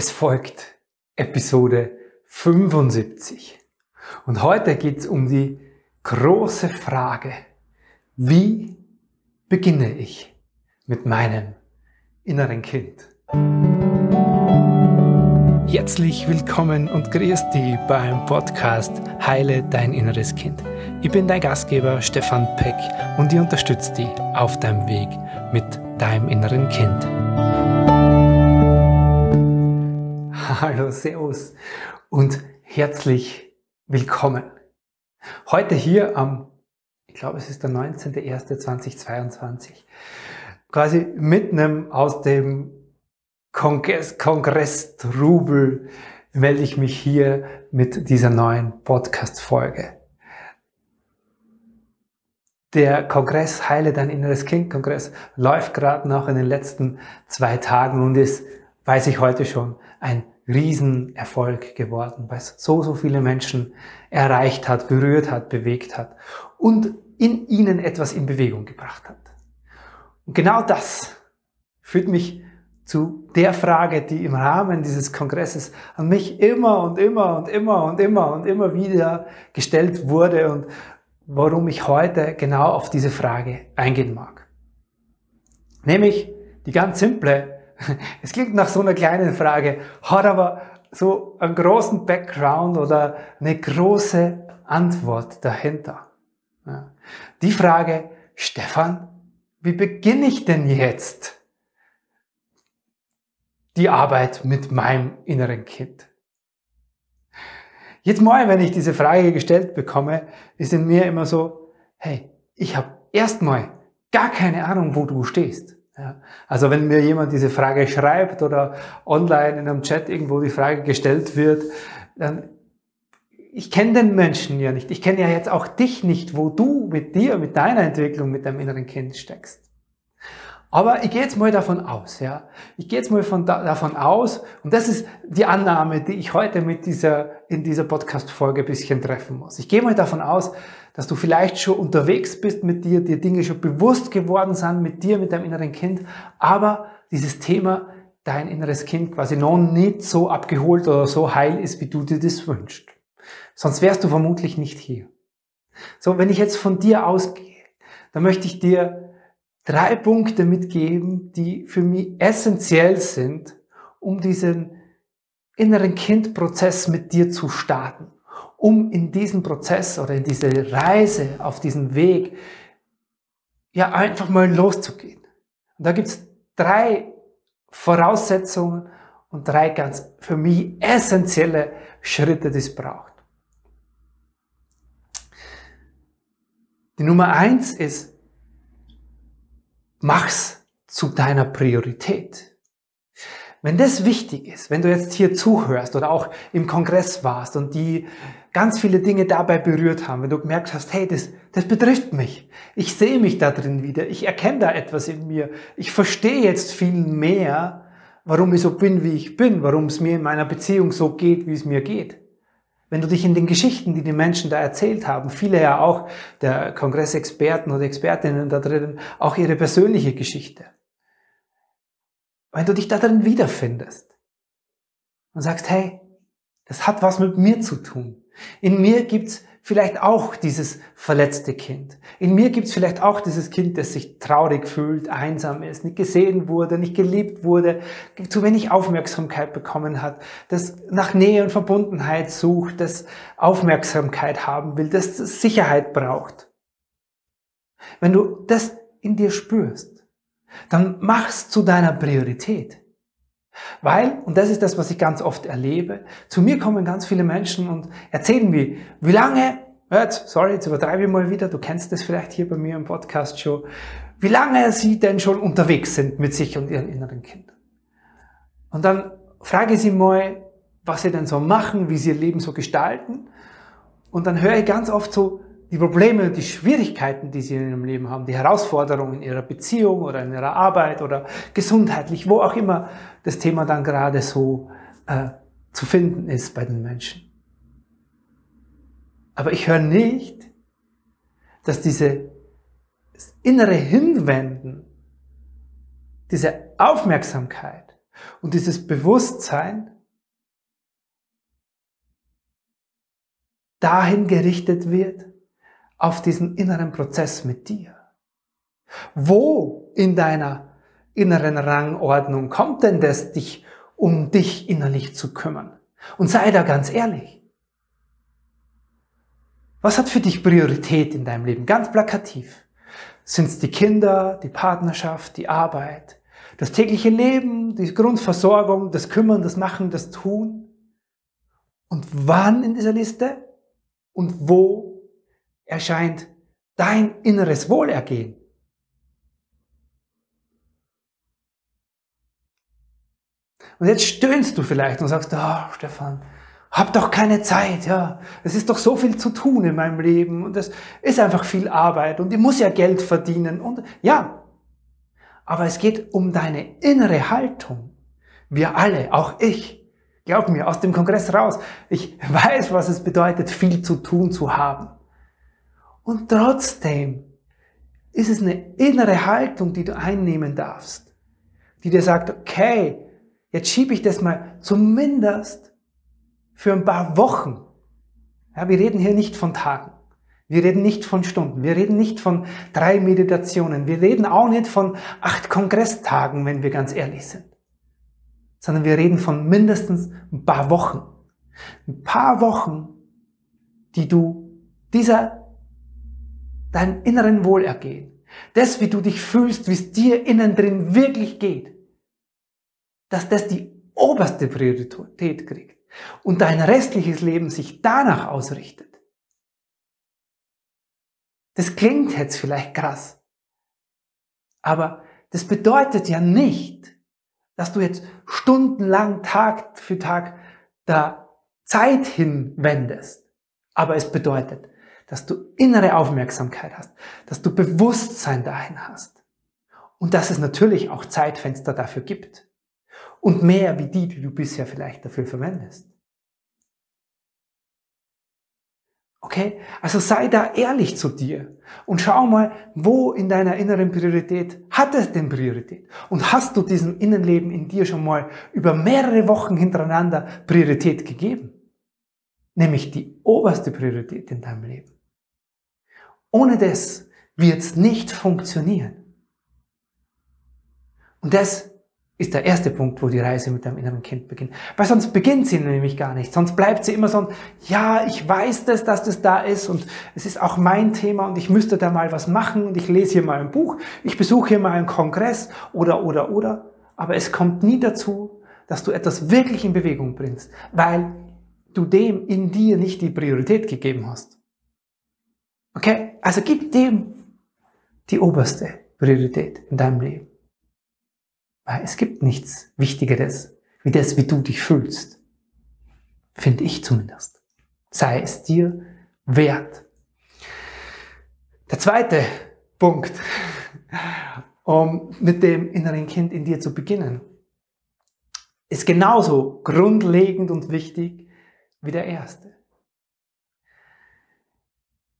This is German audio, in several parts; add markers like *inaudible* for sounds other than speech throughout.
Es folgt Episode 75. Und heute geht es um die große Frage, wie beginne ich mit meinem inneren Kind? Herzlich willkommen und grüß dich beim Podcast Heile dein inneres Kind. Ich bin dein Gastgeber Stefan Peck und ich unterstütze dich auf deinem Weg mit deinem inneren Kind. Hallo, Servus und herzlich willkommen. Heute hier am, ich glaube es ist der 19.01.2022, quasi mitten aus dem Kongress, Kongress Trubel melde ich mich hier mit dieser neuen Podcast-Folge. Der Kongress Heile dein inneres Kind Kongress läuft gerade noch in den letzten zwei Tagen und ist, weiß ich heute schon, ein Riesenerfolg geworden, weil es so, so viele Menschen erreicht hat, berührt hat, bewegt hat und in ihnen etwas in Bewegung gebracht hat. Und genau das führt mich zu der Frage, die im Rahmen dieses Kongresses an mich immer und immer und immer und immer und immer wieder gestellt wurde und warum ich heute genau auf diese Frage eingehen mag. Nämlich die ganz simple *laughs* Es klingt nach so einer kleinen Frage, hat aber so einen großen Background oder eine große Antwort dahinter. Die Frage, Stefan, wie beginne ich denn jetzt die Arbeit mit meinem inneren Kind? Jetzt mal, wenn ich diese Frage gestellt bekomme, ist in mir immer so, hey, ich habe erstmal gar keine Ahnung, wo du stehst. Ja. Also wenn mir jemand diese Frage schreibt oder online in einem Chat irgendwo die Frage gestellt wird, dann ich kenne den Menschen ja nicht. Ich kenne ja jetzt auch dich nicht, wo du mit dir, mit deiner Entwicklung, mit deinem inneren Kind steckst. Aber ich gehe jetzt mal davon aus, ja. Ich gehe jetzt mal von da, davon aus, und das ist die Annahme, die ich heute mit dieser, in dieser Podcast-Folge ein bisschen treffen muss. Ich gehe mal davon aus, dass du vielleicht schon unterwegs bist mit dir, dir Dinge schon bewusst geworden sind mit dir, mit deinem inneren Kind, aber dieses Thema, dein inneres Kind quasi noch nicht so abgeholt oder so heil ist, wie du dir das wünschst. Sonst wärst du vermutlich nicht hier. So, wenn ich jetzt von dir ausgehe, dann möchte ich dir drei Punkte mitgeben, die für mich essentiell sind, um diesen inneren Kindprozess mit dir zu starten, um in diesen Prozess oder in diese Reise, auf diesen Weg, ja einfach mal loszugehen. Und da gibt's drei Voraussetzungen und drei ganz für mich essentielle Schritte, die es braucht. Die Nummer eins ist, mach's zu deiner Priorität. Wenn das wichtig ist, wenn du jetzt hier zuhörst oder auch im Kongress warst und die ganz viele Dinge dabei berührt haben, wenn du gemerkt hast, hey, das, das betrifft mich. Ich sehe mich da drin wieder. Ich erkenne da etwas in mir. Ich verstehe jetzt viel mehr, warum ich so bin, wie ich bin, warum es mir in meiner Beziehung so geht, wie es mir geht. Wenn du dich in den Geschichten, die die Menschen da erzählt haben, viele ja auch der Kongressexperten oder Expertinnen da drin, auch ihre persönliche Geschichte. Wenn du dich da drin wiederfindest und sagst, hey, das hat was mit mir zu tun. In mir gibt's vielleicht auch dieses verletzte Kind. In mir gibt es vielleicht auch dieses Kind, das sich traurig fühlt, einsam ist, nicht gesehen wurde, nicht geliebt wurde, zu wenig Aufmerksamkeit bekommen hat, das nach Nähe und Verbundenheit sucht, das Aufmerksamkeit haben will, das Sicherheit braucht. Wenn du das in dir spürst, dann mach's zu deiner Priorität. Weil, und das ist das, was ich ganz oft erlebe, zu mir kommen ganz viele Menschen und erzählen mir, wie lange, jetzt, sorry, jetzt übertreibe ich mal wieder, du kennst das vielleicht hier bei mir im Podcast schon, wie lange sie denn schon unterwegs sind mit sich und ihren inneren Kindern. Und dann frage ich sie mal, was sie denn so machen, wie sie ihr Leben so gestalten. Und dann höre ich ganz oft so, die Probleme die Schwierigkeiten, die sie in ihrem Leben haben, die Herausforderungen in ihrer Beziehung oder in ihrer Arbeit oder gesundheitlich, wo auch immer das Thema dann gerade so äh, zu finden ist bei den Menschen. Aber ich höre nicht, dass diese innere Hinwenden, diese Aufmerksamkeit Und dieses Bewusstsein dahin gerichtet wird, auf diesen inneren Prozess mit dir. Wo in deiner inneren Rangordnung kommt denn das, dich um dich innerlich zu kümmern? Und sei da ganz ehrlich. Was hat für dich Priorität in deinem Leben? Ganz plakativ. Sind es die Kinder, die Partnerschaft, die Arbeit, das tägliche Leben, die Grundversorgung, das Kümmern, das Machen, das Tun? Und wann in dieser Liste und wo erscheint dein inneres Wohlergehen? Und jetzt stöhnst du vielleicht und sagst, ah, oh, Stefan, hab doch keine Zeit, ja. Es ist doch so viel zu tun in meinem Leben und es ist einfach viel Arbeit und ich muss ja Geld verdienen und ja. Aber es geht um deine innere Haltung. Wir alle, auch ich, glaub mir, aus dem Kongress raus, ich weiß, was es bedeutet, viel zu tun zu haben. Und trotzdem ist es eine innere Haltung, die du einnehmen darfst, die dir sagt, okay, Jetzt schiebe ich das mal zumindest für ein paar Wochen. Ja, wir reden hier nicht von Tagen. Wir reden nicht von Stunden. Wir reden nicht von drei Meditationen. Wir reden auch nicht von acht Kongresstagen, wenn wir ganz ehrlich sind. Sondern wir reden von mindestens ein paar Wochen. Ein paar Wochen, die du dieser, dein inneren Wohlergehen, das, wie du dich fühlst, wie es dir innen drin wirklich geht, dass das die oberste Priorität kriegt und dein restliches Leben sich danach ausrichtet. Das klingt jetzt vielleicht krass, aber das bedeutet ja nicht, dass du jetzt stundenlang Tag für Tag da Zeit hinwendest. Aber es bedeutet, dass du innere Aufmerksamkeit hast, dass du Bewusstsein dahin hast und dass es natürlich auch Zeitfenster dafür gibt und mehr wie die, die du bisher vielleicht dafür verwendest. Okay? Also sei da ehrlich zu dir und schau mal, wo in deiner inneren Priorität hat es denn Priorität? Und hast du diesem Innenleben in dir schon mal über mehrere Wochen hintereinander Priorität gegeben? Nämlich die oberste Priorität in deinem Leben. Ohne das wird es nicht funktionieren. Und das ist der erste Punkt, wo die Reise mit deinem inneren Kind beginnt. Weil sonst beginnt sie nämlich gar nicht. Sonst bleibt sie immer so ja, ich weiß das, dass das da ist und es ist auch mein Thema und ich müsste da mal was machen und ich lese hier mal ein Buch, ich besuche hier mal einen Kongress oder, oder, oder. Aber es kommt nie dazu, dass du etwas wirklich in Bewegung bringst, weil du dem in dir nicht die Priorität gegeben hast. Okay? Also gib dem die oberste Priorität in deinem Leben. Weil es gibt nichts Wichtigeres, wie das, wie du dich fühlst. Finde ich zumindest. Sei es dir wert. Der zweite Punkt, *laughs* um mit dem inneren Kind in dir zu beginnen, ist genauso grundlegend und wichtig wie der erste.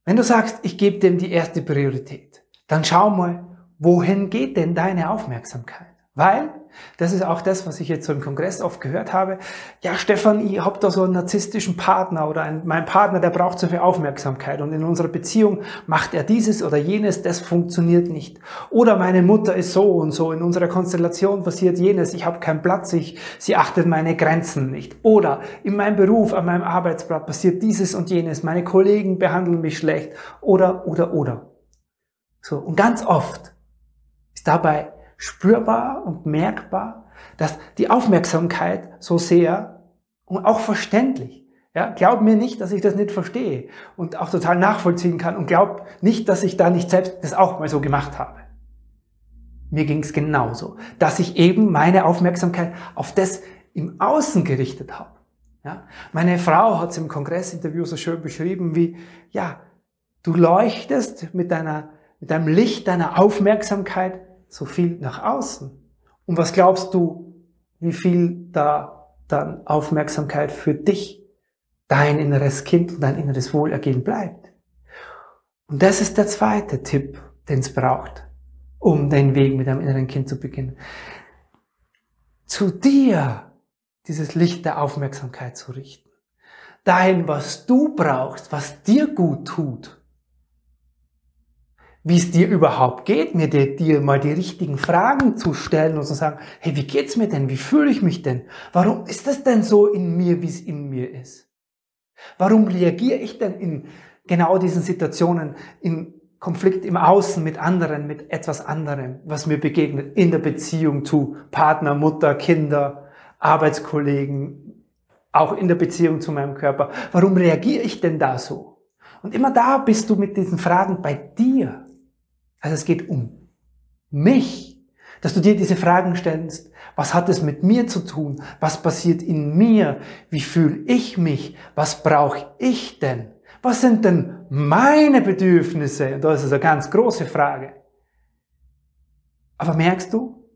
Wenn du sagst, ich gebe dem die erste Priorität, dann schau mal, wohin geht denn deine Aufmerksamkeit? Weil, das ist auch das, was ich jetzt so im Kongress oft gehört habe, ja Stefan, ich habe da so einen narzisstischen Partner oder ein, mein Partner, der braucht so viel Aufmerksamkeit und in unserer Beziehung macht er dieses oder jenes, das funktioniert nicht. Oder meine Mutter ist so und so, in unserer Konstellation passiert jenes, ich habe keinen Platz, ich, sie achtet meine Grenzen nicht. Oder in meinem Beruf, an meinem Arbeitsplatz passiert dieses und jenes, meine Kollegen behandeln mich schlecht. Oder, oder, oder. So, und ganz oft ist dabei spürbar und merkbar, dass die Aufmerksamkeit so sehr und auch verständlich. Ja, glaub mir nicht, dass ich das nicht verstehe und auch total nachvollziehen kann und glaub nicht, dass ich da nicht selbst das auch mal so gemacht habe. Mir ging es genauso, dass ich eben meine Aufmerksamkeit auf das im Außen gerichtet habe. Ja, meine Frau hat es im Kongressinterview so schön beschrieben wie, ja, du leuchtest mit deiner, mit deinem Licht deiner Aufmerksamkeit so viel nach außen. Und was glaubst du, wie viel da dann Aufmerksamkeit für dich, dein inneres Kind und dein inneres Wohlergehen bleibt? Und das ist der zweite Tipp, den es braucht, um den Weg mit deinem inneren Kind zu beginnen. zu dir dieses Licht der Aufmerksamkeit zu richten. Dahin, was du brauchst, was dir gut tut. Wie es dir überhaupt geht, mir dir, dir mal die richtigen Fragen zu stellen und zu sagen, hey, wie geht's mir denn? Wie fühle ich mich denn? Warum ist das denn so in mir, wie es in mir ist? Warum reagiere ich denn in genau diesen Situationen, in Konflikt im Außen mit anderen, mit etwas anderem, was mir begegnet, in der Beziehung zu Partner, Mutter, Kinder, Arbeitskollegen, auch in der Beziehung zu meinem Körper. Warum reagiere ich denn da so? Und immer da bist du mit diesen Fragen bei dir. Also es geht um mich, dass du dir diese Fragen stellst. Was hat es mit mir zu tun? Was passiert in mir? Wie fühle ich mich? Was brauche ich denn? Was sind denn meine Bedürfnisse? Und das ist eine ganz große Frage. Aber merkst du,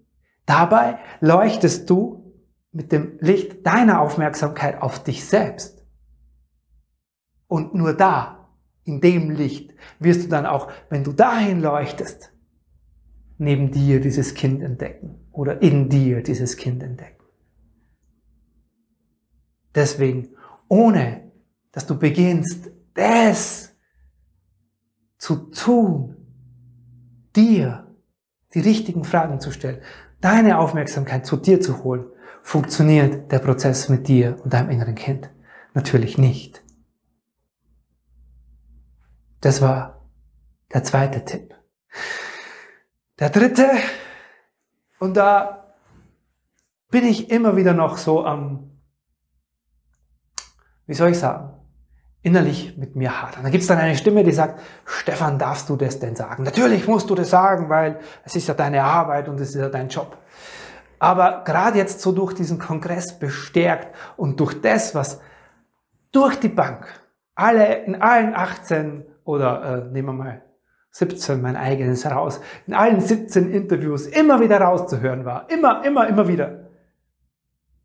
dabei leuchtest du mit dem Licht deiner Aufmerksamkeit auf dich selbst. Und nur da, in dem Licht, wirst du dann auch, wenn du dahin leuchtest, neben dir dieses Kind entdecken oder in dir dieses Kind entdecken. Deswegen, ohne dass du beginnst, das zu tun, dir die richtigen Fragen zu stellen, deine Aufmerksamkeit zu dir zu holen, funktioniert der Prozess mit dir und deinem inneren Kind natürlich nicht. Das war der zweite Tipp. Der dritte, und da bin ich immer wieder noch so am, wie soll ich sagen, innerlich mit mir hadern. Da gibt es dann eine Stimme, die sagt, Stefan, darfst du das denn sagen? Natürlich musst du das sagen, weil es ist ja deine Arbeit und es ist ja dein Job. Aber gerade jetzt so durch diesen Kongress bestärkt und durch das, was durch die Bank, alle, in allen 18 oder äh, nehmen wir mal 17 mein eigenes heraus, in allen 17 Interviews immer wieder rauszuhören war. Immer, immer, immer wieder.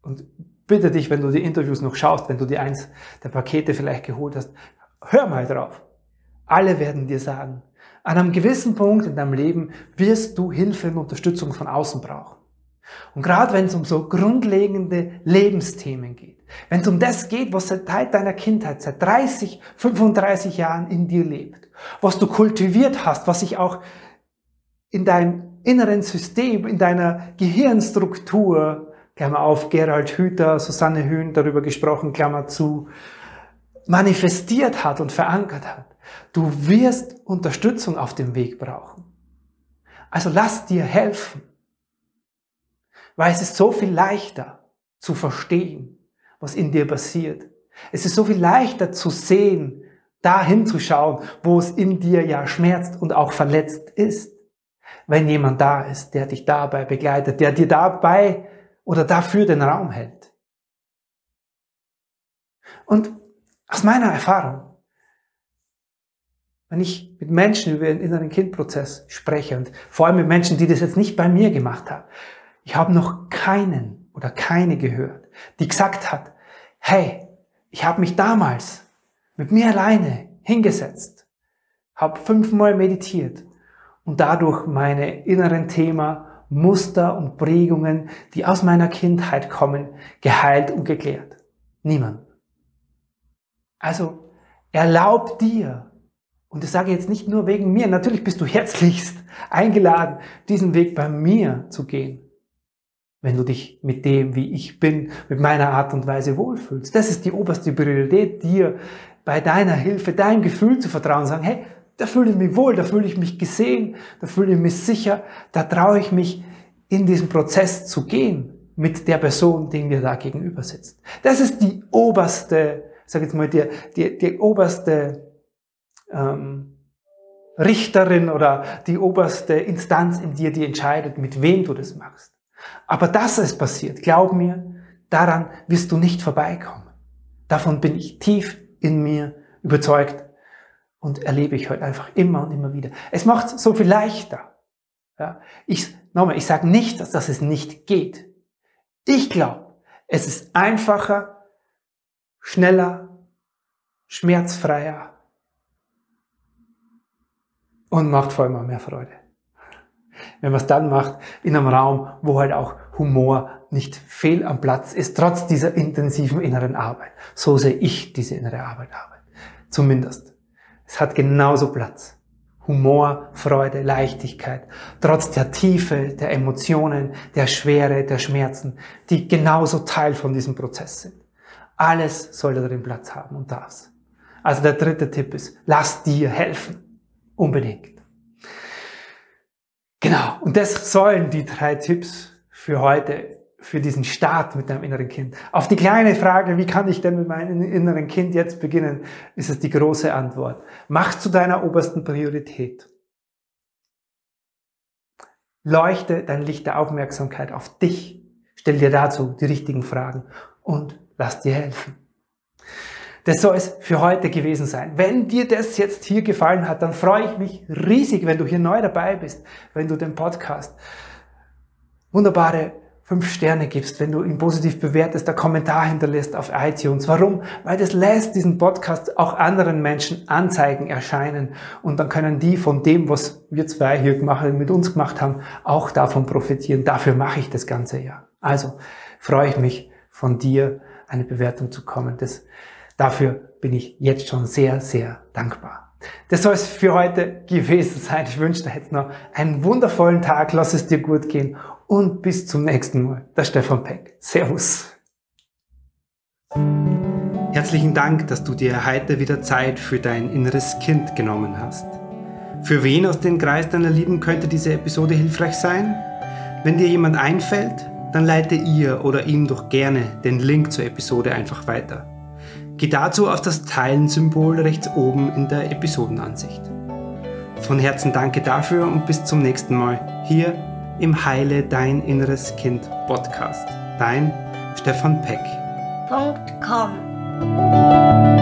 Und bitte dich, wenn du die Interviews noch schaust, wenn du die eins der Pakete vielleicht geholt hast, hör mal drauf. Alle werden dir sagen, an einem gewissen Punkt in deinem Leben wirst du Hilfe und Unterstützung von außen brauchen. Und gerade wenn es um so grundlegende Lebensthemen geht, wenn es um das geht, was seit deiner Kindheit, seit 30, 35 Jahren in dir lebt, was du kultiviert hast, was sich auch in deinem inneren System, in deiner Gehirnstruktur Klammer auf, Gerald Hüther, Susanne Hühn darüber gesprochen, Klammer zu, manifestiert hat und verankert hat. Du wirst Unterstützung auf dem Weg brauchen. Also lass dir helfen. Weil es ist so viel leichter zu verstehen, was in dir passiert. Es ist so viel leichter zu sehen, da hinzuschauen, wo es in dir ja schmerzt und auch verletzt ist. Wenn jemand da ist, der dich dabei begleitet, der dir dabei oder dafür den Raum hält. Und aus meiner Erfahrung, wenn ich mit Menschen über den inneren Kindprozess spreche und vor allem mit Menschen, die das jetzt nicht bei mir gemacht haben, ich habe noch keinen oder keine gehört, die gesagt hat, hey, ich habe mich damals mit mir alleine hingesetzt, habe fünfmal meditiert und dadurch meine inneren Thema Muster und Prägungen, die aus meiner Kindheit kommen, geheilt und geklärt. Niemand. Also erlaub dir, und das sage ich jetzt nicht nur wegen mir, natürlich bist du herzlichst eingeladen, diesen Weg bei mir zu gehen, wenn du dich mit dem, wie ich bin, mit meiner Art und Weise wohlfühlst. Das ist die oberste Priorität, dir bei deiner Hilfe, deinem Gefühl zu vertrauen, sagen, hey, da fühle ich mich wohl, da fühle ich mich gesehen, da fühle ich mich sicher, da traue ich mich in diesen Prozess zu gehen mit der Person, die mir da gegenüber sitzt. Das ist die oberste, sag jetzt mal, die, die, die oberste ähm, Richterin oder die oberste Instanz in dir, die entscheidet, mit wem du das machst. Aber dass es passiert, glaub mir, daran wirst du nicht vorbeikommen. Davon bin ich tief in mir überzeugt und erlebe ich heute einfach immer und immer wieder. Es macht so viel leichter. Ja, ich, nochmal, ich sage nicht, dass das es nicht geht. Ich glaube, es ist einfacher, schneller, schmerzfreier und macht vor allem auch mehr Freude. Wenn man es dann macht in einem Raum, wo halt auch Humor nicht fehl am Platz ist, trotz dieser intensiven inneren Arbeit. So sehe ich diese innere Arbeit. Arbeit. Zumindest. Es hat genauso Platz. Humor, Freude, Leichtigkeit, trotz der Tiefe, der Emotionen, der Schwere, der Schmerzen, die genauso Teil von diesem Prozess sind. Alles soll darin Platz haben und darf. Also der dritte Tipp ist, lass dir helfen. Unbedingt. Genau. Und das sollen die drei Tipps für heute, für diesen Start mit deinem inneren Kind. Auf die kleine Frage, wie kann ich denn mit meinem inneren Kind jetzt beginnen, ist es die große Antwort. Mach zu deiner obersten Priorität. Leuchte dein Licht der Aufmerksamkeit auf dich. Stell dir dazu die richtigen Fragen und lass dir helfen. Das soll es für heute gewesen sein. Wenn dir das jetzt hier gefallen hat, dann freue ich mich riesig, wenn du hier neu dabei bist, wenn du den Podcast wunderbare fünf Sterne gibst, wenn du ihn positiv bewertest, der Kommentar hinterlässt auf iTunes. Warum? Weil das lässt diesen Podcast auch anderen Menschen Anzeigen erscheinen und dann können die von dem, was wir zwei hier gemacht, mit uns gemacht haben, auch davon profitieren. Dafür mache ich das ganze ja. Also freue ich mich von dir eine Bewertung zu kommen. Das Dafür bin ich jetzt schon sehr, sehr dankbar. Das soll es für heute gewesen sein. Ich wünsche dir jetzt noch einen wundervollen Tag. Lass es dir gut gehen und bis zum nächsten Mal. Der Stefan Peck. Servus. Herzlichen Dank, dass du dir heute wieder Zeit für dein inneres Kind genommen hast. Für wen aus dem Kreis deiner Lieben könnte diese Episode hilfreich sein? Wenn dir jemand einfällt, dann leite ihr oder ihm doch gerne den Link zur Episode einfach weiter. Geh dazu auf das Teilen-Symbol rechts oben in der Episodenansicht. Von Herzen danke dafür und bis zum nächsten Mal hier im Heile Dein Inneres Kind Podcast. Dein Stefan Peck. .com